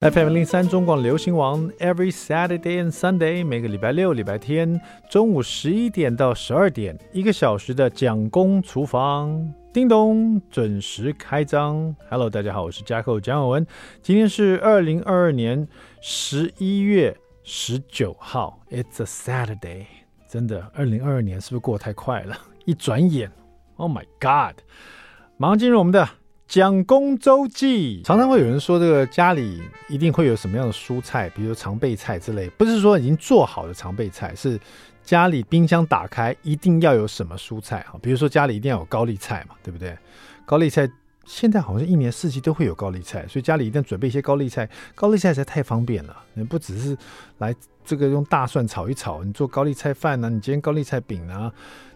FM 零三中广流行王，Every Saturday and Sunday，每个礼拜六、礼拜天中午十一点到十二点，一个小时的蒋公厨房，叮咚，准时开张。Hello，大家好，我是嘉客蒋友文，今天是二零二二年十一月十九号，It's a Saturday，真的，二零二二年是不是过太快了？一转眼，Oh my God，马上进入我们的。蒋公周记，常常会有人说，这个家里一定会有什么样的蔬菜，比如说常备菜之类，不是说已经做好的常备菜，是家里冰箱打开一定要有什么蔬菜啊？比如说家里一定要有高丽菜嘛，对不对？高丽菜现在好像一年四季都会有高丽菜，所以家里一定要准备一些高丽菜。高丽菜实在太方便了，你不只是来这个用大蒜炒一炒，你做高丽菜饭呢、你煎高丽菜饼啊。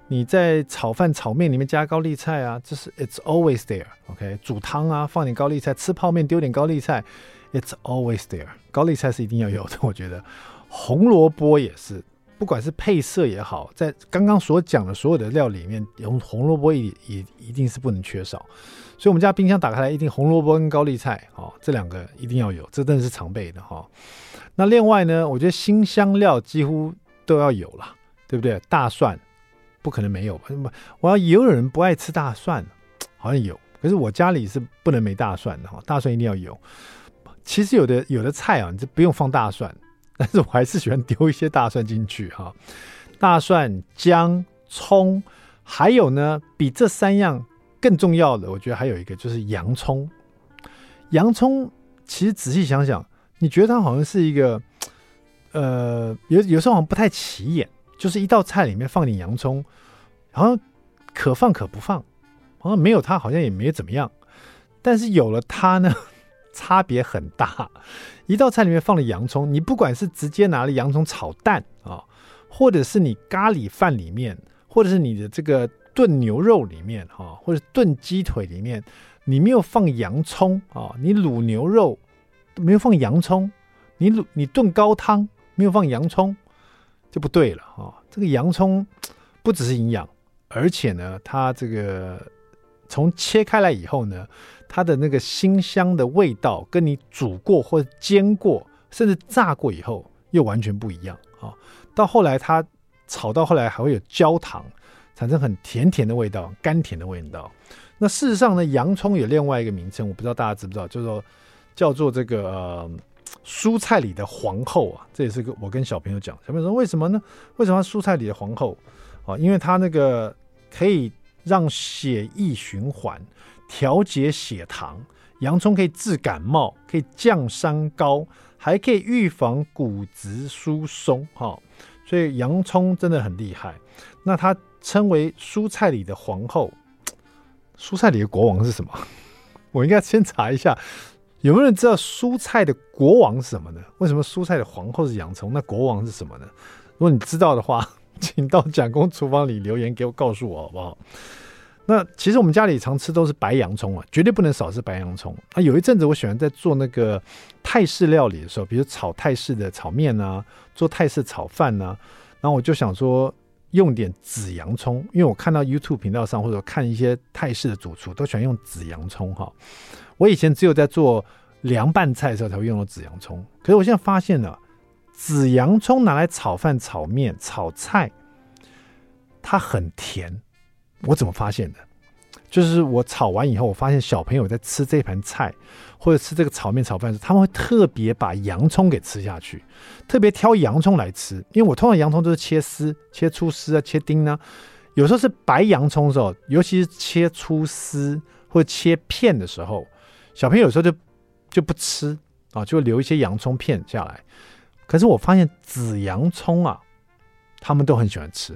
你在炒饭、炒面里面加高丽菜啊，这是 It's always there，OK？、煮汤啊，放点高丽菜；吃泡面丢点高丽菜，It's always there。高丽菜是一定要有的，我觉得。红萝卜也是，不管是配色也好，在刚刚所讲的所有的料里面，红红萝卜也也一定是不能缺少。所以，我们家冰箱打开来，一定红萝卜跟高丽菜，哦，这两个一定要有，这真的是常备的哈、哦。那另外呢，我觉得新香料几乎都要有了，对不对？大蒜。不可能没有吧，我要也有人不爱吃大蒜，好像有，可是我家里是不能没大蒜的哈，大蒜一定要有。其实有的有的菜啊，你就不用放大蒜，但是我还是喜欢丢一些大蒜进去哈。大蒜、姜、葱，还有呢，比这三样更重要的，我觉得还有一个就是洋葱。洋葱其实仔细想想，你觉得它好像是一个，呃，有有时候好像不太起眼。就是一道菜里面放点洋葱，好像可放可不放，好像没有它好像也没怎么样，但是有了它呢，差别很大。一道菜里面放了洋葱，你不管是直接拿了洋葱炒蛋啊，或者是你咖喱饭里面，或者是你的这个炖牛肉里面哈，或者炖鸡腿里面，你没有放洋葱啊，你卤牛肉没有放洋葱，你卤你炖高汤没有放洋葱。就不对了啊、哦！这个洋葱不只是营养，而且呢，它这个从切开来以后呢，它的那个辛香的味道，跟你煮过或者煎过，甚至炸过以后又完全不一样啊、到后来它炒到后来还会有焦糖，产生很甜甜的味道，甘甜的味道。那事实上呢，洋葱有另外一个名称，我不知道大家知不知道，叫做叫做这个。蔬菜里的皇后啊，这也是个我跟小朋友讲。小朋友说：“为什么呢？为什么蔬菜里的皇后啊？因为它那个可以让血液循环，调节血糖。洋葱可以治感冒，可以降三高，还可以预防骨质疏松。哈，所以洋葱真的很厉害。那它称为蔬菜里的皇后，蔬菜里的国王是什么？我应该先查一下。”有没有人知道蔬菜的国王是什么呢？为什么蔬菜的皇后是洋葱？那国王是什么呢？如果你知道的话，请到蒋公厨房里留言给我，告诉我好不好？那其实我们家里常吃都是白洋葱啊，绝对不能少吃白洋葱啊。有一阵子我喜欢在做那个泰式料理的时候，比如炒泰式的炒面啊，做泰式炒饭啊，然后我就想说用点紫洋葱，因为我看到 YouTube 频道上或者看一些泰式的主厨都喜欢用紫洋葱哈。我以前只有在做凉拌菜的时候才会用到紫洋葱，可是我现在发现了，紫洋葱拿来炒饭、炒面、炒菜，它很甜。我怎么发现的？就是我炒完以后，我发现小朋友在吃这盘菜或者吃这个炒面、炒饭时，他们会特别把洋葱给吃下去，特别挑洋葱来吃。因为我通常洋葱都是切丝、切粗丝啊、切丁呢，有时候是白洋葱的时候，尤其是切粗丝或者切片的时候。小朋友有时候就就不吃啊，就留一些洋葱片下来。可是我发现紫洋葱啊，他们都很喜欢吃，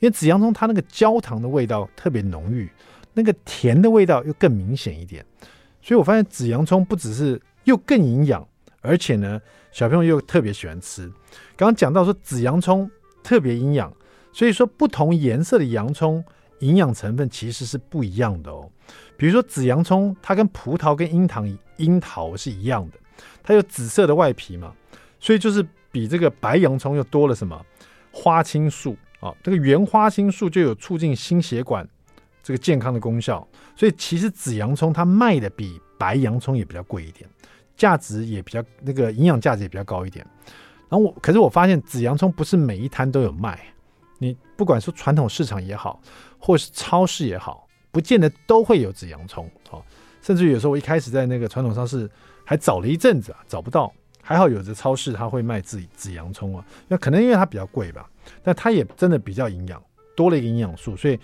因为紫洋葱它那个焦糖的味道特别浓郁，那个甜的味道又更明显一点。所以我发现紫洋葱不只是又更营养，而且呢，小朋友又特别喜欢吃。刚刚讲到说紫洋葱特别营养，所以说不同颜色的洋葱营养成分其实是不一样的哦。比如说紫洋葱，它跟葡萄跟樱桃樱桃是一样的，它有紫色的外皮嘛，所以就是比这个白洋葱又多了什么花青素啊？这个原花青素就有促进心血管这个健康的功效，所以其实紫洋葱它卖的比白洋葱也比较贵一点。价值也比较那个营养价值也比较高一点。然后我可是我发现紫洋葱不是每一摊都有卖，你不管说传统市场也好，或是超市也好，不见得都会有紫洋葱哦。甚至有时候我一开始在那个传统超市还找了一阵子啊，找不到。还好有的超市它会卖紫紫洋葱啊，那可能因为它比较贵吧，但它也真的比较营养，多了一个营养素，所以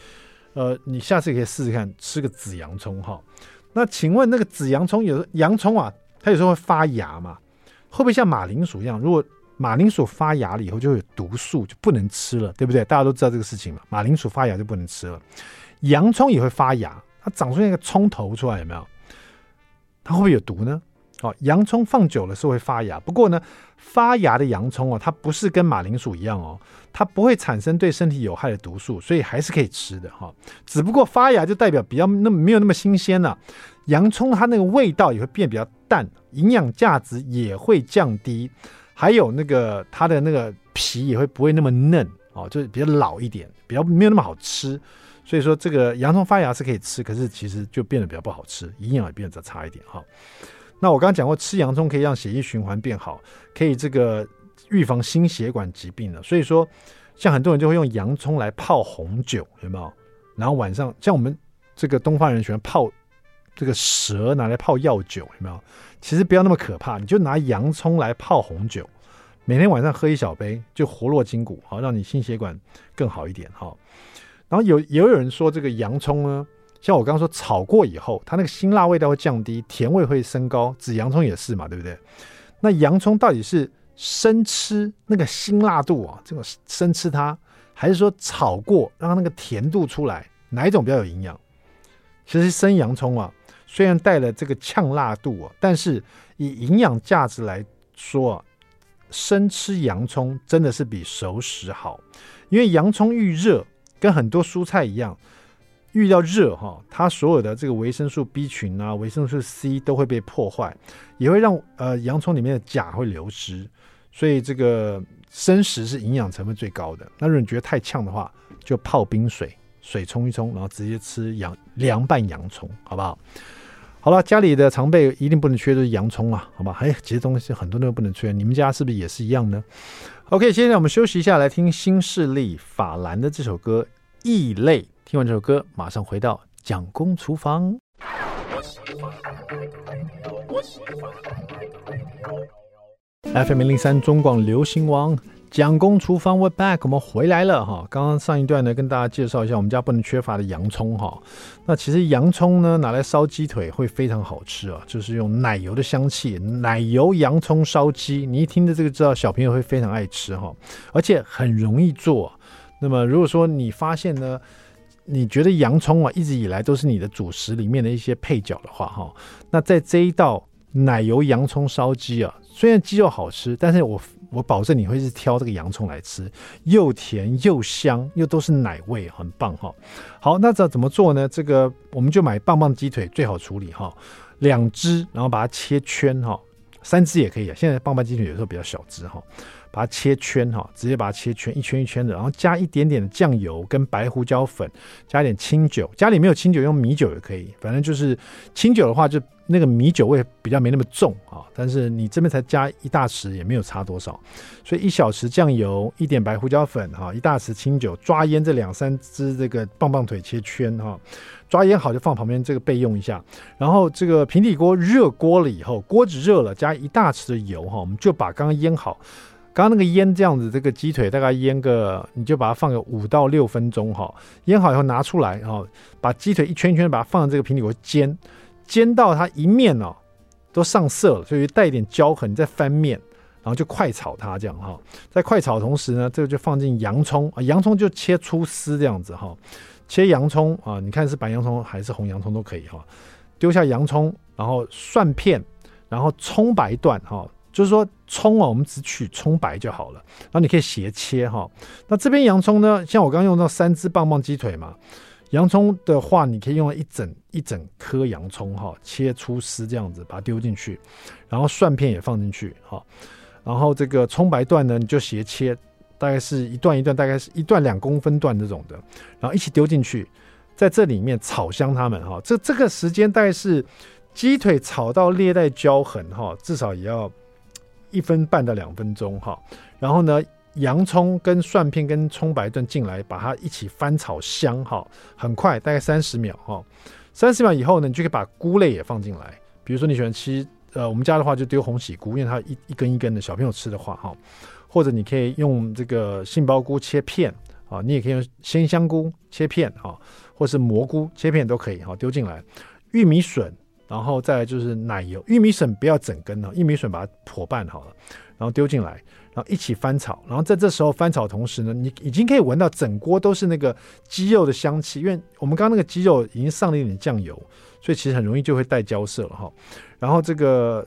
呃，你下次可以试试看吃个紫洋葱哈。那请问那个紫洋葱有洋葱啊，它有时候会发芽嘛？会不会像马铃薯一样？如果马铃薯发芽了以后就会有毒素，就不能吃了，对不对？大家都知道这个事情嘛。马铃薯发芽就不能吃了，洋葱也会发芽，它长出那个葱头出来有没有？它会不会有毒呢？哦，洋葱放久了是会发芽，不过呢，发芽的洋葱哦，它不是跟马铃薯一样哦，它不会产生对身体有害的毒素，所以还是可以吃的哈。只不过发芽就代表比较那没有那么新鲜了，洋葱它那个味道也会变比较淡，营养价值也会降低，还有那个它的那个皮也会不会那么嫩哦，就是比较老一点，比较没有那么好吃。所以说这个洋葱发芽是可以吃，可是其实就变得比较不好吃，营养也变得差一点哈。那我刚刚讲过，吃洋葱可以让血液循环变好，可以这个预防心血管疾病的。所以说，像很多人就会用洋葱来泡红酒，有没有？然后晚上，像我们这个东方人喜欢泡这个蛇拿来泡药酒，有没有？其实不要那么可怕，你就拿洋葱来泡红酒，每天晚上喝一小杯，就活络筋骨，好让你心血管更好一点哈。然后有也有人说这个洋葱呢。像我刚刚说，炒过以后，它那个辛辣味道会降低，甜味会升高。紫洋葱也是嘛，对不对？那洋葱到底是生吃那个辛辣度啊，这个生吃它，还是说炒过让它那个甜度出来？哪一种比较有营养？其实生洋葱啊，虽然带了这个呛辣度啊，但是以营养价值来说啊，生吃洋葱真的是比熟食好，因为洋葱遇热，跟很多蔬菜一样。遇到热哈，它所有的这个维生素 B 群啊、维生素 C 都会被破坏，也会让呃洋葱里面的钾会流失，所以这个生食是营养成分最高的。那如果你觉得太呛的话，就泡冰水，水冲一冲，然后直接吃洋凉拌洋葱，好不好？好了，家里的常备一定不能缺的是洋葱啊，好吧？哎，其实东西很多都不能缺，你们家是不是也是一样呢？OK，现在我们休息一下，来听新势力法兰的这首歌《异类》。听完这首歌，马上回到蒋公厨房。FM 零零三中广流行王，蒋公厨房，We're back，我们回来了哈。刚刚上一段呢，跟大家介绍一下我们家不能缺乏的洋葱哈。那其实洋葱呢，拿来烧鸡腿会非常好吃啊，就是用奶油的香气，奶油洋葱烧鸡，你一听着这个知道小朋友会非常爱吃哈，而且很容易做。那么如果说你发现呢，你觉得洋葱啊，一直以来都是你的主食里面的一些配角的话，哈，那在这一道奶油洋葱烧鸡啊，虽然鸡肉好吃，但是我我保证你会是挑这个洋葱来吃，又甜又香，又都是奶味，很棒哈。好，那这怎么做呢？这个我们就买棒棒鸡腿最好处理哈，两只，然后把它切圈哈，三只也可以啊。现在棒棒鸡腿有时候比较小只哈。把它切圈哈，直接把它切圈，一圈一圈的，然后加一点点的酱油跟白胡椒粉，加一点清酒。家里没有清酒，用米酒也可以。反正就是清酒的话，就那个米酒味比较没那么重啊。但是你这边才加一大匙，也没有差多少。所以一小匙酱油，一点白胡椒粉哈，一大匙清酒，抓腌这两三只这个棒棒腿切圈哈，抓腌好就放旁边这个备用一下。然后这个平底锅热锅了以后，锅子热了，加一大匙的油哈，我们就把刚刚腌好。刚刚那个腌这样子，这个鸡腿大概腌个，你就把它放个五到六分钟哈。腌好以后拿出来哈，把鸡腿一圈一圈把它放在这个平底锅煎，煎到它一面哦都上色了，所以带一点焦痕，再翻面，然后就快炒它这样哈。在快炒同时呢，这个就放进洋葱啊，洋葱就切粗丝这样子哈。切洋葱啊，你看是白洋葱还是红洋葱都可以哈。丢下洋葱，然后蒜片，然后葱白段哈。就是说葱啊，我们只取葱白就好了。然后你可以斜切哈。那这边洋葱呢，像我刚刚用到三只棒棒鸡腿嘛，洋葱的话，你可以用一整一整颗洋葱哈，切粗丝这样子把它丢进去，然后蒜片也放进去哈。然后这个葱白段呢，你就斜切，大概是一段一段，大概是一段两公分段这种的，然后一起丢进去，在这里面炒香它们哈。这这个时间大概是。鸡腿炒到略带焦痕哈，至少也要一分半到两分钟哈。然后呢，洋葱跟蒜片跟葱白段进来，把它一起翻炒香哈，很快，大概三十秒哈。三十秒以后呢，你就可以把菇类也放进来。比如说你喜欢吃呃，我们家的话就丢红喜菇，因为它一一根一根的，小朋友吃的话哈。或者你可以用这个杏鲍菇切片啊，你也可以用鲜香菇切片啊，或是蘑菇切片都可以哈，丢进来。玉米笋。然后再来就是奶油，玉米笋不要整根哦，玉米笋把它破拌好了，然后丢进来，然后一起翻炒。然后在这时候翻炒同时呢，你已经可以闻到整锅都是那个鸡肉的香气，因为我们刚刚那个鸡肉已经上了一点酱油，所以其实很容易就会带焦色了哈。然后这个。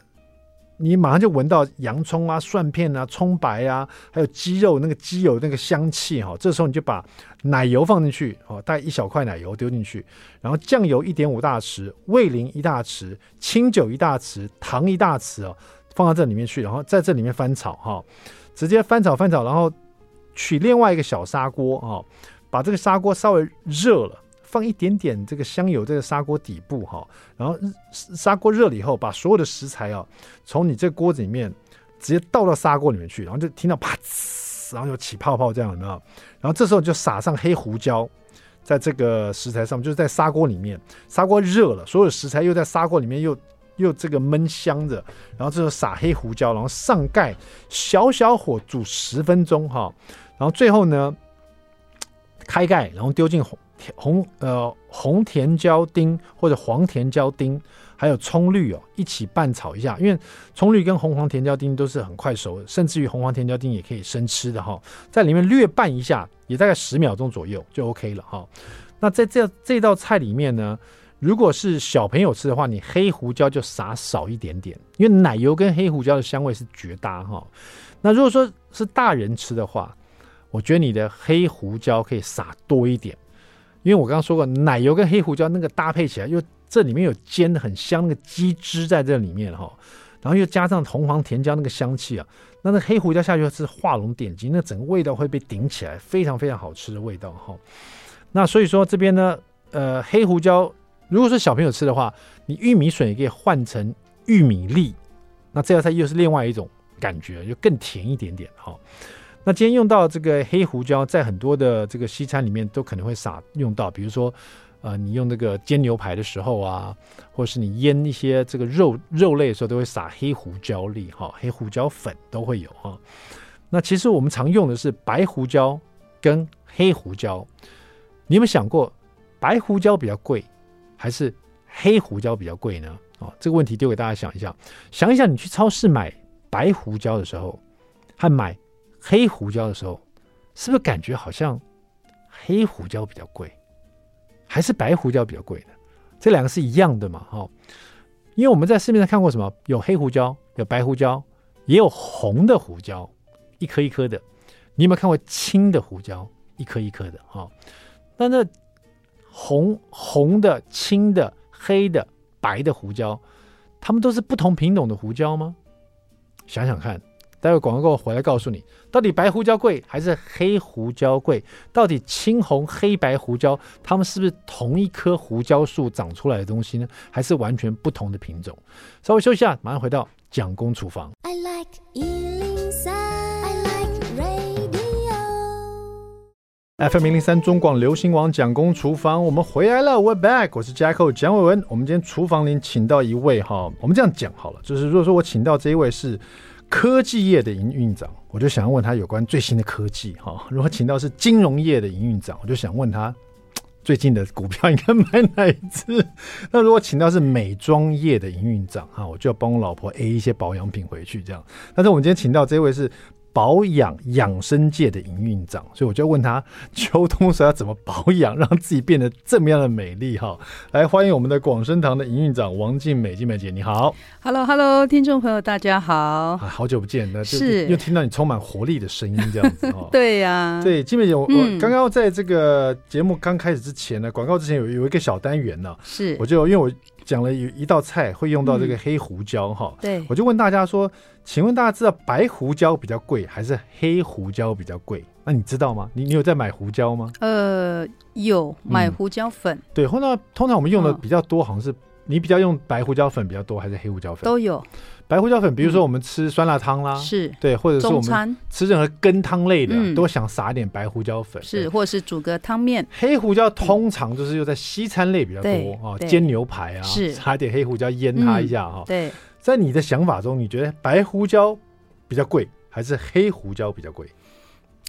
你马上就闻到洋葱啊、蒜片啊、葱白啊，还有鸡肉那个鸡油那个香气哈。这时候你就把奶油放进去哦，带一小块奶油丢进去，然后酱油一点五大匙，味淋一大匙，清酒一大匙，糖一大匙哦，放到这里面去，然后在这里面翻炒哈，直接翻炒翻炒，然后取另外一个小砂锅哦，把这个砂锅稍微热了。放一点点这个香油，这个砂锅底部哈，然后砂锅热了以后，把所有的食材哦，从你这锅子里面直接倒到砂锅里面去，然后就听到啪呲，然后就起泡泡这样，有没有？然后这时候就撒上黑胡椒，在这个食材上面，就是在砂锅里面，砂锅热了，所有食材又在砂锅里面又又这个焖香着，然后这时候撒黑胡椒，然后上盖，小小火煮十分钟哈，然后最后呢，开盖，然后丢进红红。红呃红甜椒丁或者黄甜椒丁，还有葱绿哦，一起拌炒一下。因为葱绿跟红黄甜椒丁都是很快熟的，甚至于红黄甜椒丁也可以生吃的哈。在里面略拌一下，也大概十秒钟左右就 OK 了哈。那在这这道菜里面呢，如果是小朋友吃的话，你黑胡椒就撒少一点点，因为奶油跟黑胡椒的香味是绝搭哈。那如果说是大人吃的话，我觉得你的黑胡椒可以撒多一点。因为我刚刚说过，奶油跟黑胡椒那个搭配起来，又这里面有煎的很香，那个鸡汁在这里面哈，然后又加上红黄甜椒那个香气啊，那那黑胡椒下去是画龙点睛，那整个味道会被顶起来，非常非常好吃的味道哈。那所以说这边呢，呃，黑胡椒如果是小朋友吃的话，你玉米笋也可以换成玉米粒，那这道菜又是另外一种感觉，就更甜一点点哈。那今天用到这个黑胡椒，在很多的这个西餐里面都可能会撒用到，比如说，呃，你用那个煎牛排的时候啊，或是你腌一些这个肉肉类的时候，都会撒黑胡椒粒哈，黑胡椒粉都会有哈。那其实我们常用的是白胡椒跟黑胡椒，你有没有想过，白胡椒比较贵，还是黑胡椒比较贵呢？哦，这个问题丢给大家想一下，想一想，你去超市买白胡椒的时候，和买黑胡椒的时候，是不是感觉好像黑胡椒比较贵，还是白胡椒比较贵呢？这两个是一样的嘛？哈，因为我们在市面上看过什么，有黑胡椒，有白胡椒，也有红的胡椒，一颗一颗的。你有没有看过青的胡椒，一颗一颗的？哈，那那红红的、青的、黑的、白的胡椒，它们都是不同品种的胡椒吗？想想看。待会广告过后回来告诉你，到底白胡椒贵还是黑胡椒贵？到底青红黑白胡椒，它们是不是同一棵胡椒树长出来的东西呢？还是完全不同的品种？稍微休息一下，马上回到蒋公厨房。I like 103, I like radio. FM 零零三中广流行网蒋公厨房，我们回来了，We're back，我是 Jacko 蒋伟文。我们今天厨房里请到一位哈，我们这样讲好了，就是如果说我请到这一位是。科技业的营运长，我就想要问他有关最新的科技哈。如果请到是金融业的营运长，我就想问他最近的股票应该买哪一只？那如果请到是美妆业的营运长哈，我就要帮我老婆 A 一些保养品回去这样。但是我们今天请到这位是。保养养生界的营运长，所以我就问他 秋冬时要怎么保养，让自己变得这么样的美丽哈。来欢迎我们的广生堂的营运长王静美，静美姐你好。Hello Hello，听众朋友大家好。啊，好久不见，那就是又听到你充满活力的声音这样子哈。对呀、啊，对，静美姐，我、嗯、我刚刚在这个节目刚开始之前呢，广告之前有有一个小单元呢，是我就因为我。讲了有一道菜会用到这个黑胡椒哈、嗯，对，我就问大家说，请问大家知道白胡椒比较贵还是黑胡椒比较贵？那你知道吗？你你有在买胡椒吗？呃，有买胡椒粉。嗯、对，通常通常我们用的比较多，好像是你比较用白胡椒粉比较多，还是黑胡椒粉？都有。白胡椒粉，比如说我们吃酸辣汤啦，是对，或者是我们吃任何羹汤类的，都想撒点白胡椒粉，是，或者是煮个汤面。黑胡椒通常就是又在西餐类比较多啊，煎牛排啊，是撒点黑胡椒腌它一下哈。对，在你的想法中，你觉得白胡椒比较贵，还是黑胡椒比较贵？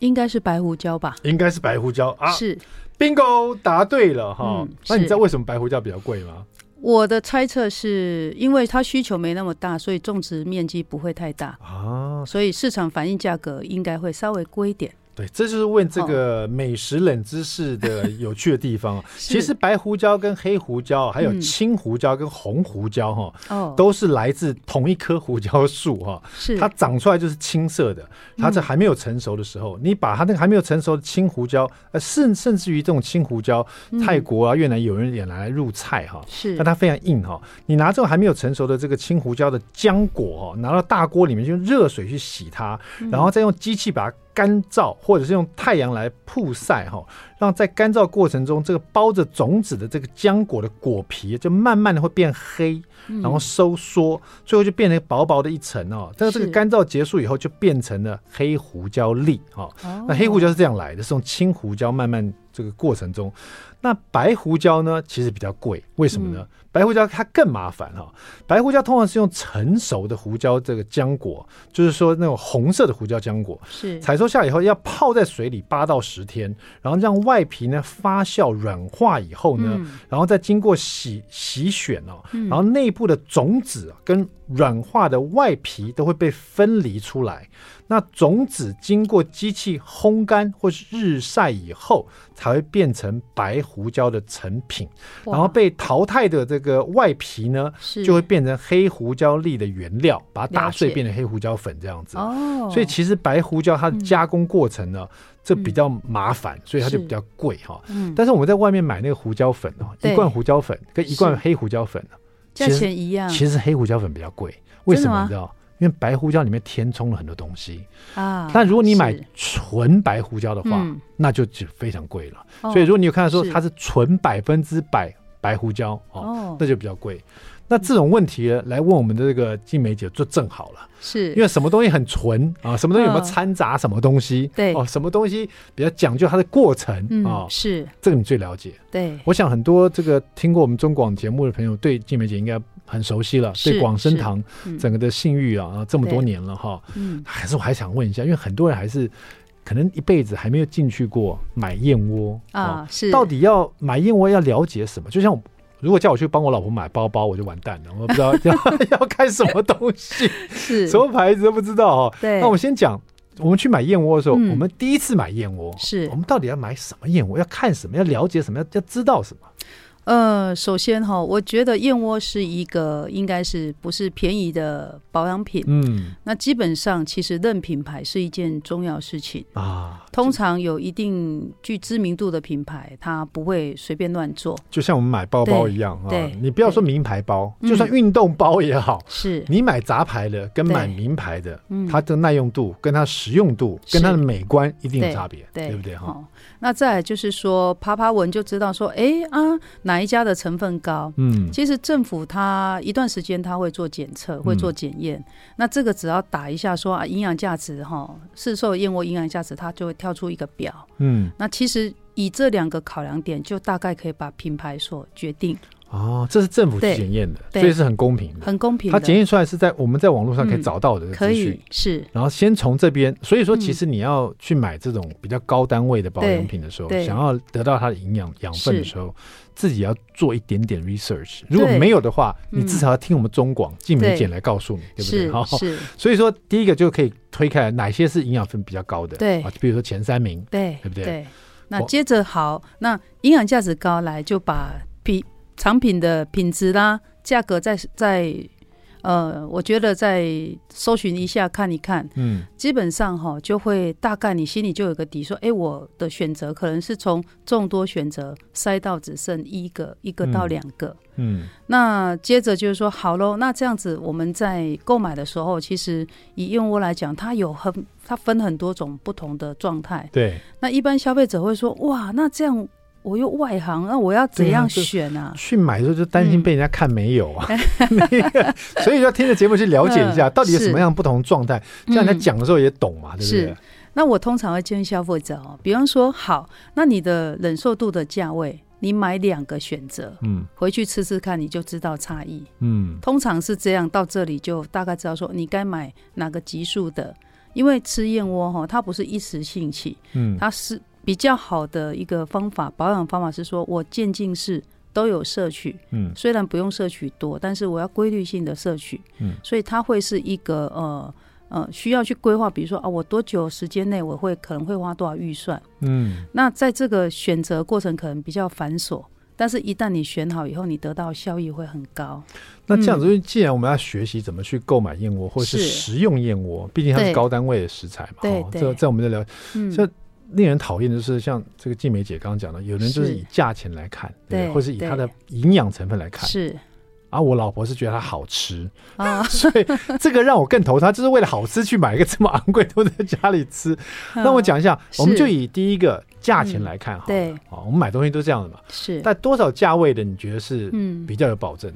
应该是白胡椒吧？应该是白胡椒啊。是，Bingo，答对了哈。那你知道为什么白胡椒比较贵吗？我的猜测是因为它需求没那么大，所以种植面积不会太大啊，所以市场反应价格应该会稍微贵一点。对，这就是问这个美食冷知识的 有趣的地方。其实白胡椒跟黑胡椒，还有青胡椒跟红胡椒，哈，都是来自同一棵胡椒树，哈。是。它长出来就是青色的。它这还没有成熟的时候，你把它那个还没有成熟的青胡椒，呃，甚甚至于这种青胡椒，泰国啊、越南有人也拿来入菜，哈。是。但它非常硬，哈。你拿这种还没有成熟的这个青胡椒的浆果，哈，拿到大锅里面，用热水去洗它，然后再用机器把它。干燥，或者是用太阳来曝晒哈，让在干燥过程中，这个包着种子的这个浆果的果皮就慢慢的会变黑，然后收缩，最后就变成薄薄的一层哦。但是这个干燥结束以后，就变成了黑胡椒粒哦。那黑胡椒是这样来的，是从青胡椒慢慢这个过程中。那白胡椒呢，其实比较贵，为什么呢？嗯、白胡椒它更麻烦哈。白胡椒通常是用成熟的胡椒这个浆果，就是说那种红色的胡椒浆果，是采收下以后要泡在水里八到十天，然后让外皮呢发酵软化以后呢，嗯、然后再经过洗洗选哦，然后内部的种子跟软化的外皮都会被分离出来。那种子经过机器烘干或是日晒以后，才会变成白胡椒的成品。然后被淘汰的这个外皮呢，就会变成黑胡椒粒的原料，把它打碎变成黑胡椒粉这样子。哦，所以其实白胡椒它的加工过程呢，这比较麻烦，所以它就比较贵哈。嗯但是我们在外面买那个胡椒粉哦，一罐胡椒粉跟一罐黑胡椒粉价钱一样。其实黑胡椒粉比较贵，为什么你知道？因为白胡椒里面填充了很多东西啊，但如果你买纯白胡椒的话，嗯、那就就非常贵了。哦、所以如果你有看到说它是纯百分之百白胡椒哦，哦，那就比较贵。那这种问题呢，来问我们的这个静美姐就正好了，是因为什么东西很纯啊？什么东西有没有掺杂什么东西？对哦，什么东西比较讲究它的过程啊？是这个你最了解。对，我想很多这个听过我们中广节目的朋友，对静美姐应该很熟悉了。对广生堂整个的信誉啊，这么多年了哈，嗯，还是我还想问一下，因为很多人还是可能一辈子还没有进去过买燕窝啊，是到底要买燕窝要了解什么？就像。如果叫我去帮我老婆买包包，我就完蛋了，我不知道 要要看什么东西，是什么牌子都不知道哦。对，那我们先讲，我们去买燕窝的时候，嗯、我们第一次买燕窝，是我们到底要买什么燕窝？要看什么？要了解什么？要要知道什么？呃，首先哈，我觉得燕窝是一个应该是不是便宜的保养品。嗯，那基本上其实认品牌是一件重要事情啊。通常有一定具知名度的品牌，它不会随便乱做。就像我们买包包一样啊，对，你不要说名牌包，就算运动包也好，是你买杂牌的跟买名牌的，它的耐用度、跟它实用度、跟它的美观一定有差别，对不对哈？那再来就是说，爬爬文就知道说，哎啊，哪一家的成分高？嗯，其实政府它一段时间它会做检测，会做检验。嗯、那这个只要打一下说啊，营养价值哈，市售燕窝营养价值，它就会跳出一个表。嗯，那其实以这两个考量点，就大概可以把品牌所决定。哦，这是政府去检验的，所以是很公平的，很公平。它检验出来是在我们在网络上可以找到的资讯，可以是。然后先从这边，所以说其实你要去买这种比较高单位的保养品的时候，想要得到它的营养养分的时候，自己要做一点点 research。如果没有的话，你至少要听我们中广静美姐来告诉你，对不对？好，是。所以说第一个就可以推开哪些是营养分比较高的，对啊，比如说前三名，对，对不对？对。那接着好，那营养价值高来就把比。产品的品质啦，价格在在，呃，我觉得再搜寻一下看一看，嗯，基本上哈就会大概你心里就有个底，说，哎，我的选择可能是从众多选择筛到只剩一个，一个到两个，嗯，嗯，那接着就是说，好喽，那这样子我们在购买的时候，其实以燕窝来讲，它有很它分很多种不同的状态，对，那一般消费者会说，哇，那这样。我又外行，那我要怎样选啊？去买的时候就担心被人家看没有啊，所以要听着节目去了解一下，到底有什么样不同状态，这样人家讲的时候也懂嘛，对不对？那我通常会建议消费者哦，比方说，好，那你的忍受度的价位，你买两个选择，嗯，回去吃吃看，你就知道差异，嗯，通常是这样，到这里就大概知道说你该买哪个级数的，因为吃燕窝哈，它不是一时兴起，嗯，它是比较好的一个方法，保养方法是说我渐进式都有摄取，嗯，虽然不用摄取多，但是我要规律性的摄取，嗯，所以它会是一个呃。呃，需要去规划，比如说啊，我多久时间内我会可能会花多少预算？嗯，那在这个选择过程可能比较繁琐，但是一旦你选好以后，你得到效益会很高。那这样子，既然我们要学习怎么去购买燕窝，或者是食用燕窝，毕竟它是高单位的食材嘛。对，这在我们在聊，这令人讨厌的是，像这个静美姐刚刚讲的，有人就是以价钱来看，对，或是以它的营养成分来看，是。啊，我老婆是觉得它好吃。啊，所以这个让我更头疼，就是为了好吃去买一个这么昂贵，都在家里吃。那我讲一下，我们就以第一个价钱来看哈，对，啊，我们买东西都这样的嘛，是。但多少价位的你觉得是嗯。比较有保证？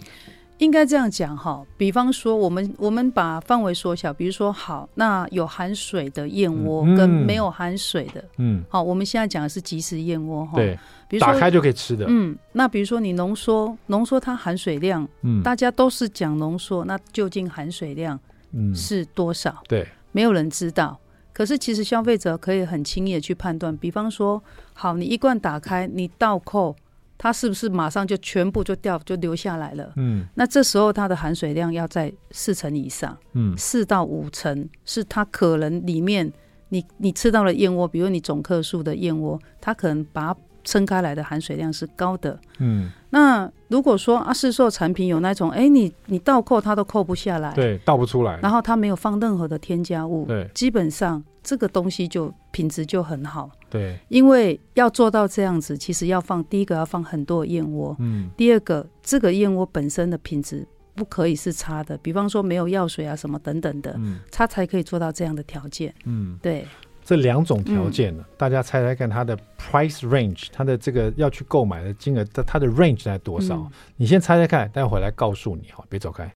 应该这样讲哈，比方说我们我们把范围缩小，比如说好，那有含水的燕窝跟没有含水的，嗯，好，我们现在讲的是即食燕窝哈。对。比如说打开就可以吃的，嗯，那比如说你浓缩，浓缩它含水量，嗯，大家都是讲浓缩，那究竟含水量，嗯，是多少？嗯、对，没有人知道。可是其实消费者可以很轻易的去判断，比方说，好，你一罐打开，你倒扣，它是不是马上就全部就掉就流下来了？嗯，那这时候它的含水量要在四成以上，嗯，四到五成是它可能里面你你吃到了燕窝，比如你总克数的燕窝，它可能把它撑开来的含水量是高的，嗯，那如果说啊，市售产品有那种，哎、欸，你你倒扣它都扣不下来，对，倒不出来，然后它没有放任何的添加物，对，基本上这个东西就品质就很好，对，因为要做到这样子，其实要放第一个要放很多燕窝，嗯，第二个这个燕窝本身的品质不可以是差的，比方说没有药水啊什么等等的，嗯，它才可以做到这样的条件，嗯，对。这两种条件呢，嗯、大家猜猜看，它的 price range，它的这个要去购买的金额，它它的 range 在多少？嗯、你先猜猜看，待会回来告诉你哈，别走开。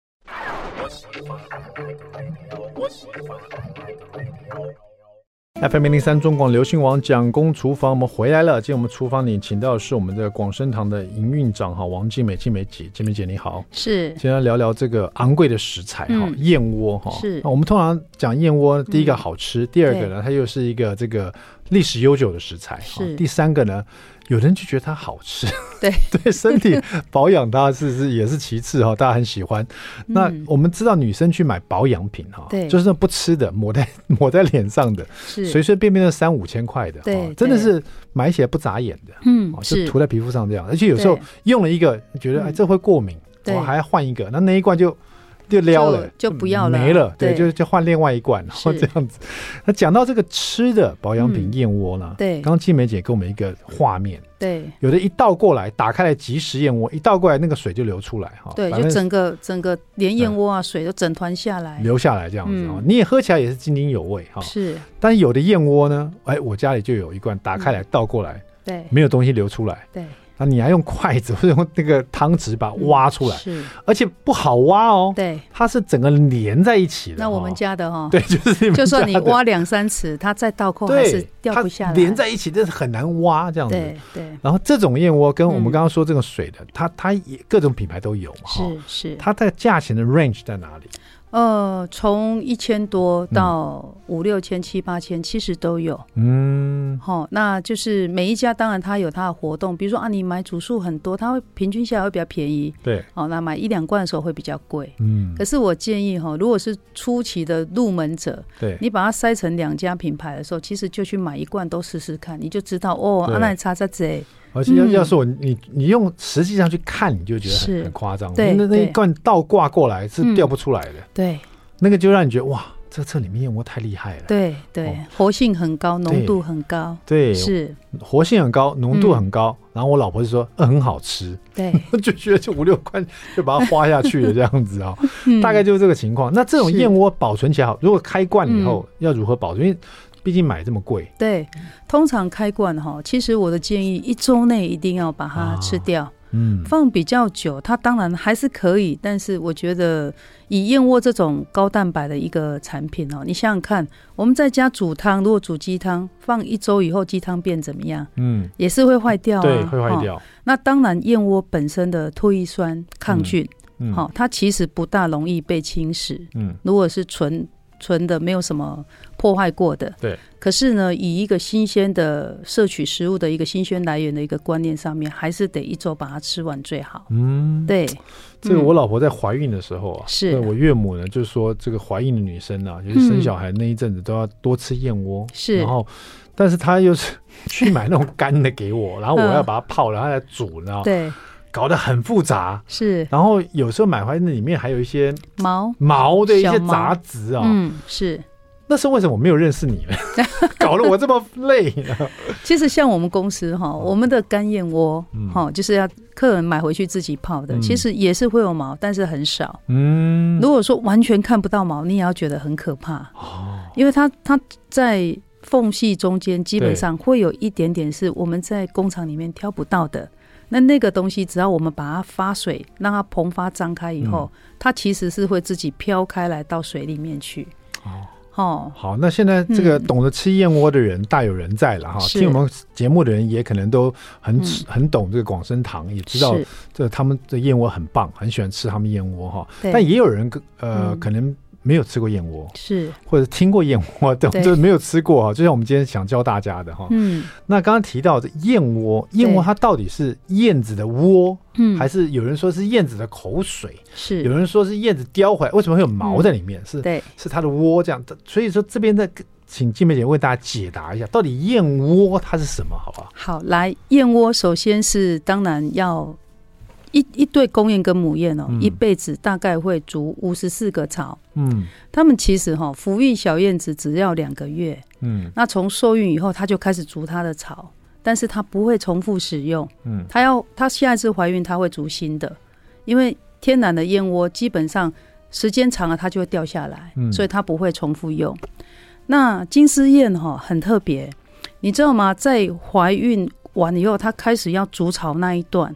FM 零三中广流行网蒋公厨房，我们回来了。今天我们厨房里请到的是我们的广生堂的营运长哈王静美，静美姐，静美姐你好，是。今天聊聊这个昂贵的食材哈，燕窝哈。是。我们通常讲燕窝，第一个好吃，第二个呢，它又是一个这个历史悠久的食材。是。第三个呢？有人就觉得它好吃，对。对，身体 保养它是是也是其次哈，大家很喜欢。那我们知道女生去买保养品哈，对，就是那不吃的，抹在抹在脸上的，是。随随便便的三五千块的，对，真的是买起来不眨眼的，嗯，就涂在皮肤上这样。而且有时候用了一个，觉得哎这会过敏，我还要换一个，那那一罐就。就撩了，就不要了，没了。对，就就换另外一罐，然后这样子。那讲到这个吃的保养品燕窝呢？对，刚刚静梅姐给我们一个画面，对，有的一倒过来，打开来即食燕窝，一倒过来那个水就流出来哈。对，就整个整个连燕窝啊水都整团下来，流下来这样子啊。你也喝起来也是津津有味哈。是，但是有的燕窝呢，哎，我家里就有一罐，打开来倒过来，对，没有东西流出来，对。啊，你还用筷子或者用那个汤匙把它挖出来，是，而且不好挖哦。对，它是整个连在一起的。那我们家的哈，对，就是就算你挖两三尺，它再倒扣还是掉不下来。连在一起，这是很难挖这样子。对对。然后这种燕窝跟我们刚刚说这个水的，它它也各种品牌都有嘛。是是。它的价钱的 range 在哪里？呃，从一千多到五六千、七八千，其实都有。嗯，好，那就是每一家当然它有它的活动，比如说啊，你买组数很多，它会平均下来会比较便宜。对，哦，那买一两罐的时候会比较贵。嗯，可是我建议哈，如果是初期的入门者，对，你把它筛成两家品牌的时候，其实就去买一罐都试试看，你就知道哦，啊，那你查查这。而且要要是我你你用实际上去看，你就觉得很很夸张。对，那那一罐倒挂过来是掉不出来的。对，那个就让你觉得哇，这这里面燕窝太厉害了。对对，活性很高，浓度很高。对，是活性很高，浓度很高。然后我老婆就说，嗯，很好吃。对，就觉得就五六块就把它花下去了这样子啊，大概就是这个情况。那这种燕窝保存起来好，如果开罐以后要如何保存？因为毕竟买这么贵。对，通常开罐哈，其实我的建议一周内一定要把它吃掉。啊嗯，放比较久，它当然还是可以，但是我觉得以燕窝这种高蛋白的一个产品哦，你想想看，我们在家煮汤，如果煮鸡汤，放一周以后鸡汤变怎么样？嗯，也是会坏掉啊，对，会坏掉。那当然，燕窝本身的唾液酸抗菌，好、嗯，它其实不大容易被侵蚀。嗯，如果是纯。纯的没有什么破坏过的，对。可是呢，以一个新鲜的摄取食物的一个新鲜来源的一个观念上面，还是得一周把它吃完最好。嗯，对。这个我老婆在怀孕的时候啊，是、嗯、我岳母呢，就是说这个怀孕的女生啊，就是生小孩那一阵子都要多吃燕窝。是、嗯。然后，但是她又是去买那种干的给我，然后我要把它泡，然后再煮，你知道吗？对。搞得很复杂，是。然后有时候买回来那里面还有一些毛毛的一些杂质啊，嗯，是。那是为什么我没有认识你呢？搞得我这么累。其实像我们公司哈，我们的干燕窝哈，就是要客人买回去自己泡的，其实也是会有毛，但是很少。嗯，如果说完全看不到毛，你也要觉得很可怕哦，因为它它在缝隙中间基本上会有一点点是我们在工厂里面挑不到的。那那个东西，只要我们把它发水，让它膨发张开以后，嗯、它其实是会自己飘开来到水里面去。哦，哦好，那现在这个懂得吃燕窝的人大有人在了哈。嗯、听我们节目的人也可能都很、嗯、很懂这个广生堂，也知道这他们的燕窝很棒，很喜欢吃他们燕窝哈。但也有人呃、嗯、可能。没有吃过燕窝，是或者听过燕窝，但就是没有吃过哈。就像我们今天想教大家的哈，嗯，那刚刚提到的燕窝，燕窝它到底是燕子的窝，嗯，还是有人说是燕子的口水，是有人说是燕子叼回来，为什么会有毛在里面？是，对，是它的窝这样的。所以说这边的，请静美姐为大家解答一下，到底燕窝它是什么，好不好？好，来，燕窝首先是当然要。一一对公燕跟母燕哦，嗯、一辈子大概会筑五十四个巢。嗯，他们其实哈、哦，抚育小燕子只要两个月。嗯，那从受孕以后，它就开始筑它的巢，但是它不会重复使用。嗯，它要它下一次怀孕，它会筑新的，因为天然的燕窝基本上时间长了，它就会掉下来，嗯、所以它不会重复用。那金丝燕哈、哦、很特别，你知道吗？在怀孕完以后，它开始要筑巢那一段。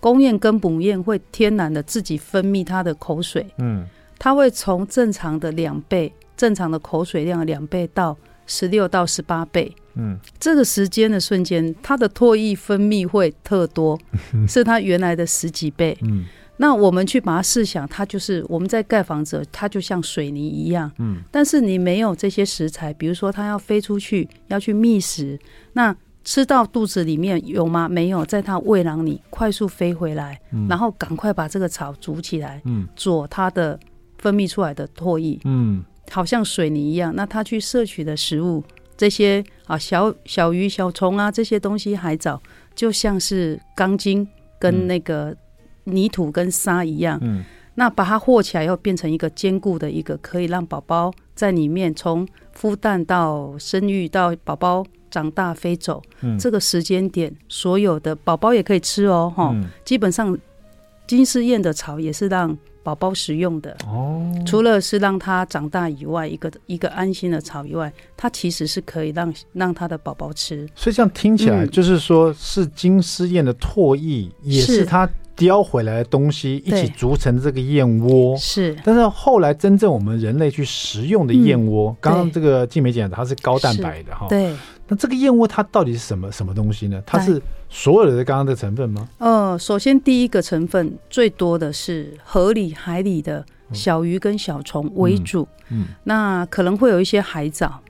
公燕跟母燕会天然的自己分泌它的口水，嗯，它会从正常的两倍，正常的口水量两倍到十六到十八倍，嗯，这个时间的瞬间，它的唾液分泌会特多，是它原来的十几倍，嗯，那我们去把它试想，它就是我们在盖房子，它就像水泥一样，嗯，但是你没有这些食材，比如说它要飞出去要去觅食，那。吃到肚子里面有吗？没有，在它胃囊里快速飞回来，嗯、然后赶快把这个草煮起来，嗯，做它的分泌出来的唾液，嗯，好像水泥一样。那它去摄取的食物，这些啊小小鱼、小虫啊这些东西，海藻就像是钢筋跟那个泥土跟沙一样，嗯，那把它和起来，又变成一个坚固的一个，可以让宝宝在里面从孵蛋到生育到宝宝。长大飞走，嗯、这个时间点，所有的宝宝也可以吃哦，哈、嗯。基本上，金丝燕的草也是让宝宝食用的哦。除了是让它长大以外，一个一个安心的草以外，它其实是可以让让它的宝宝吃。所以这样听起来，就是说是金丝燕的唾液，嗯、也是它。叼回来的东西一起组成这个燕窝是，但是后来真正我们人类去食用的燕窝，刚刚这个静美讲它是高蛋白的哈，对。那这个燕窝它到底是什么什么东西呢？它是所有的刚刚的成分吗？呃，首先第一个成分最多的是河里海里的小鱼跟小虫为主，嗯，那可能会有一些海藻。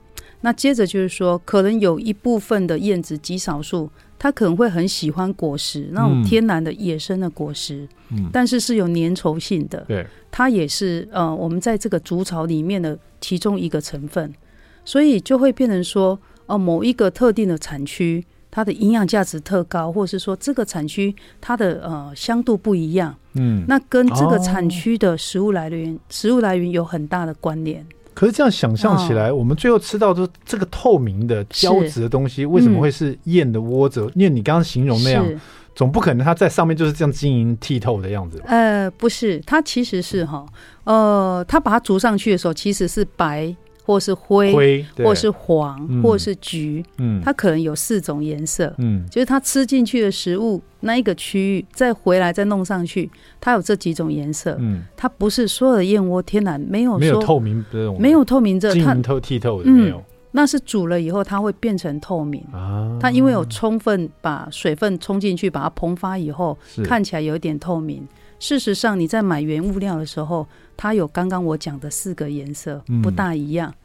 那接着就是说，可能有一部分的燕子极少数。它可能会很喜欢果实，那种天然的野生的果实，嗯，但是是有粘稠性的，对，它也是呃，我们在这个筑巢里面的其中一个成分，所以就会变成说，哦、呃，某一个特定的产区，它的营养价值特高，或者是说这个产区它的呃香度不一样，嗯，那跟这个产区的食物来源，哦、食物来源有很大的关联。可是这样想象起来，哦、我们最后吃到的这个透明的胶质的东西，为什么会是燕的窝子？嗯、因为你刚刚形容那样，总不可能它在上面就是这样晶莹剔透的样子。呃，不是，它其实是哈，呃，它把它煮上去的时候，其实是白或是灰，灰或是黄，嗯、或是橘，嗯，它可能有四种颜色，嗯，就是它吃进去的食物那一个区域，再回来再弄上去，它有这几种颜色，嗯，它不是所有的燕窝天然没有说没有透明这种，没有透明这晶莹透剔透的没有、嗯，那是煮了以后它会变成透明啊，它因为有充分把水分冲进去，把它膨发以后，看起来有一点透明。事实上，你在买原物料的时候，它有刚刚我讲的四个颜色，不大一样。嗯、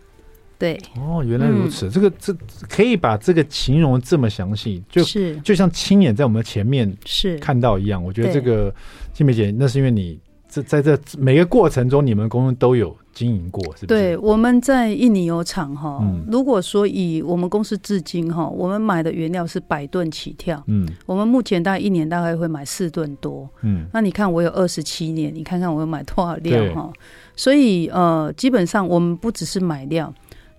对，哦，原来如此，嗯、这个这可以把这个形容这么详细，就是就像亲眼在我们前面是看到一样。我觉得这个静美姐，那是因为你这在这每个过程中，你们公司都有。经营过是不是？对，我们在印尼有厂哈。如果说以我们公司至今哈，我们买的原料是百吨起跳。嗯，我们目前大概一年大概会买四吨多。嗯，那你看我有二十七年，你看看我有买多少料哈？所以呃，基本上我们不只是买料。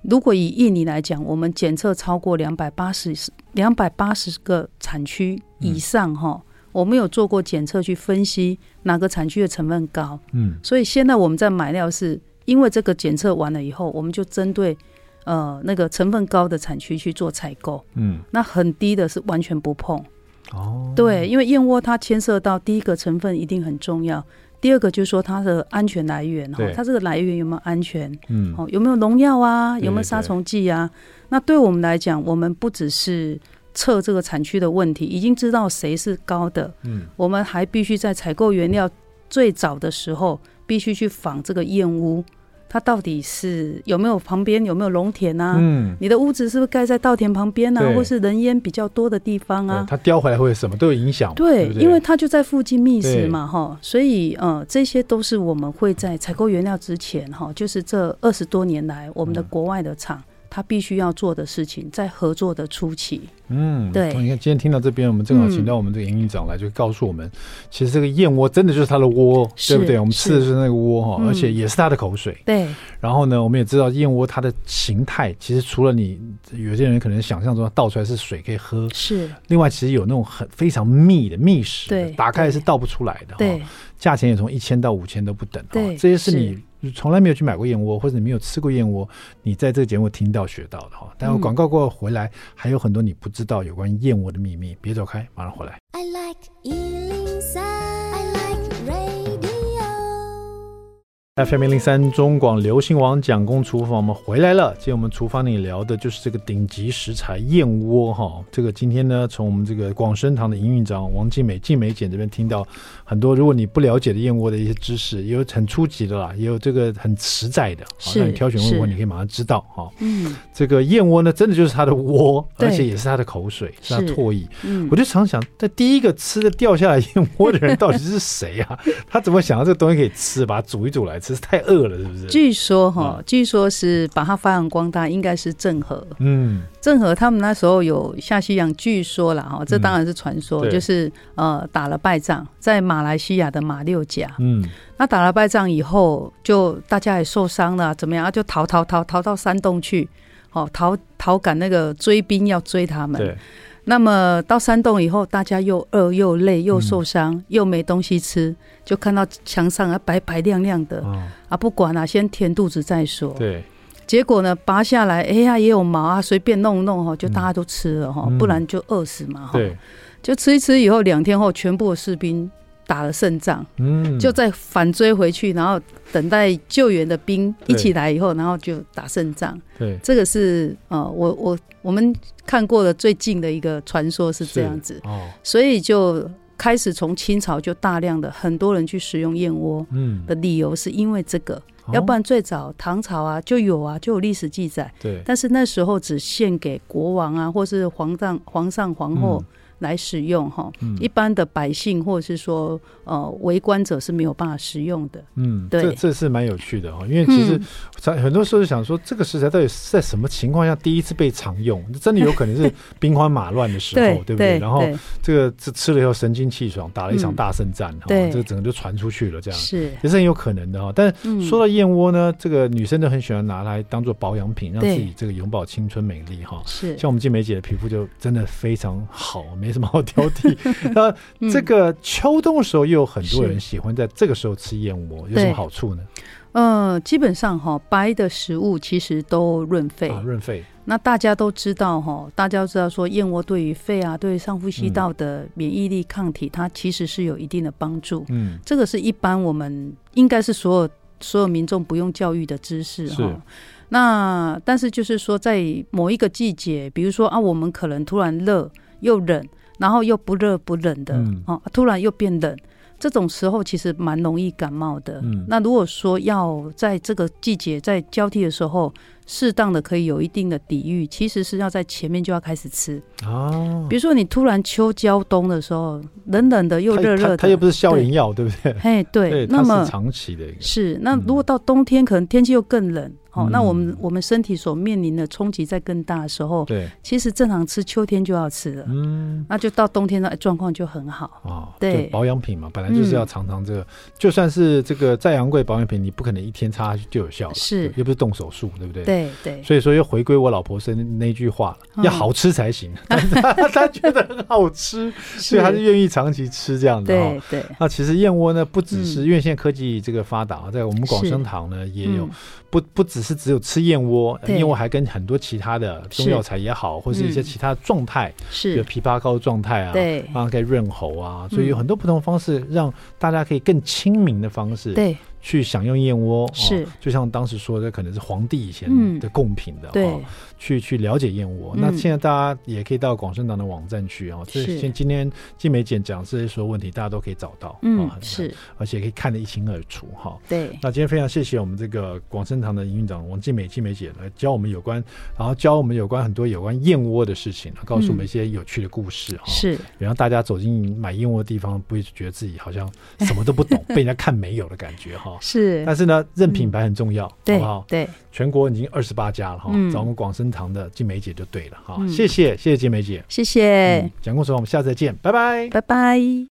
如果以印尼来讲，我们检测超过两百八十两百八十个产区以上哈。嗯我们有做过检测去分析哪个产区的成分高，嗯，所以现在我们在买料是因为这个检测完了以后，我们就针对呃那个成分高的产区去做采购，嗯，那很低的是完全不碰，哦，对，因为燕窝它牵涉到第一个成分一定很重要，第二个就是说它的安全来源哈，它这个来源有没有安全，嗯，哦，有没有农药啊，有没有杀虫剂啊？那对我们来讲，我们不只是。测这个产区的问题，已经知道谁是高的。嗯，我们还必须在采购原料最早的时候，必须去访这个燕屋，它到底是有没有旁边有没有农田啊？嗯，你的屋子是不是盖在稻田旁边啊，或是人烟比较多的地方啊？它叼回来会什么都有影响。对，对对，因为它就在附近觅食嘛，哈，所以呃，这些都是我们会在采购原料之前，哈，就是这二十多年来我们的国外的厂。嗯他必须要做的事情，在合作的初期，嗯，对。你看，今天听到这边，我们正好请到我们这个营运长来，就告诉我们，其实这个燕窝真的就是它的窝，对不对？我们吃的是那个窝哈，而且也是它的口水。对。然后呢，我们也知道燕窝它的形态，其实除了你有些人可能想象中倒出来是水可以喝，是。另外，其实有那种很非常密的密实，对，打开是倒不出来的，对。价钱也从一千到五千都不等，对，这些是你。从来没有去买过燕窝，或者你没有吃过燕窝，你在这个节目听到学到的哈。但广告过后回来，还有很多你不知道有关燕窝的秘密，别走开，马上回来。FM 一零三中广流行王蒋公厨房，我们回来了。今天我们厨房里聊的就是这个顶级食材燕窝哈。这个今天呢，从我们这个广生堂的营运长王静美静美姐这边听到很多，如果你不了解的燕窝的一些知识，也有很初级的啦，也有这个很实在的，好让你挑选燕窝，你可以马上知道哈。嗯，这个燕窝呢，真的就是它的窝，而且也是它的口水，是它唾液。嗯，我就常想，这第一个吃的掉下来燕窝的人到底是谁啊？他怎么想到这个东西可以吃，把它煮一煮来吃？是太饿了，是不是？据说哈，据说是把它发扬光大，应该是郑和。嗯，郑和他们那时候有下西洋，据说了哈，这当然是传说，就是呃打了败仗，在马来西亚的马六甲。嗯，那打了败仗以后，就大家也受伤了，怎么样？就逃逃逃逃到山洞去，哦，逃逃赶那个追兵要追他们。对。那么到山洞以后，大家又饿又累又受伤，嗯、又没东西吃，就看到墙上啊白白亮亮的、哦、啊，不管啊，先填肚子再说。对，结果呢，拔下来，哎呀，也有毛啊，随便弄弄哈，就大家都吃了哈，嗯、不然就饿死嘛。哈。对，就吃一吃以后，两天后，全部的士兵。打了胜仗，嗯，就再反追回去，然后等待救援的兵一起来以后，然后就打胜仗。对，这个是呃，我我我们看过的最近的一个传说是这样子。哦，所以就开始从清朝就大量的很多人去食用燕窝，嗯，的理由是因为这个，要不然最早唐朝啊就有啊就有历史记载，对，但是那时候只献给国王啊或是皇上皇上皇后。来使用哈，一般的百姓或者是说呃围观者是没有办法使用的。嗯，对，这这是蛮有趣的哈，因为其实在很多时候想说，这个食材到底是在什么情况下第一次被常用？真的有可能是兵荒马乱的时候，对不对？然后这个这吃了以后神清气爽，打了一场大胜战，哈，这个整个就传出去了，这样是也是很有可能的哈。但说到燕窝呢，这个女生都很喜欢拿来当做保养品，让自己这个永葆青春美丽哈。是，像我们静美姐的皮肤就真的非常好。没什么好挑剔。那这个秋冬的时候，又有很多人喜欢在这个时候吃燕窝，有什么好处呢？呃，基本上哈，白的食物其实都润肺，啊，润肺。那大家都知道哈，大家都知道说燕窝对于肺啊，对于上呼吸道的免疫力抗体，嗯、它其实是有一定的帮助。嗯，这个是一般我们应该是所有所有民众不用教育的知识哈。是那但是就是说，在某一个季节，比如说啊，我们可能突然热又冷，然后又不热不冷的，嗯、啊，突然又变冷。这种时候其实蛮容易感冒的。嗯，那如果说要在这个季节在交替的时候，适当的可以有一定的抵御，其实是要在前面就要开始吃。哦，比如说你突然秋交冬的时候，冷冷的又热热的，它又不是消炎药，对不对？嘿，对。那么长期的一个是，那如果到冬天，可能天气又更冷。哦，那我们我们身体所面临的冲击在更大的时候，对，其实正常吃秋天就要吃了，嗯，那就到冬天的状况就很好哦。对，保养品嘛，本来就是要常常这个，就算是这个再昂贵保养品，你不可能一天擦下去就有效，是，又不是动手术，对不对？对对。所以说又回归我老婆说那句话了，要好吃才行，他觉得很好吃，所以他是愿意长期吃这样的。对对。那其实燕窝呢，不只是因为现在科技这个发达，在我们广生堂呢也有。不不只是只有吃燕窝，燕窝还跟很多其他的中药材也好，或是一些其他状态，是。枇杷膏状态啊，对，然后可以润喉啊，所以有很多不同的方式，让大家可以更亲民的方式，对。去享用燕窝是、哦，就像当时说的，可能是皇帝以前的贡品的，嗯、对、哦，去去了解燕窝。嗯、那现在大家也可以到广生堂的网站去啊，这、哦、今天静美姐讲这些所有问题，大家都可以找到，嗯，哦、是，而且可以看得一清二楚哈。哦、对，那今天非常谢谢我们这个广生堂的营运长王静美静美姐来教我们有关，然后教我们有关很多有关燕窝的事情，告诉我们一些有趣的故事哈。是，然后大家走进买燕窝的地方，不会觉得自己好像什么都不懂，被人家看没有的感觉哈。哦是，但是呢，认品牌很重要，好不好？对，全国已经二十八家了哈，找我们广生堂的静梅姐就对了哈。谢谢，谢谢静梅姐，谢谢。讲故事，我们下次再见，拜拜，拜拜。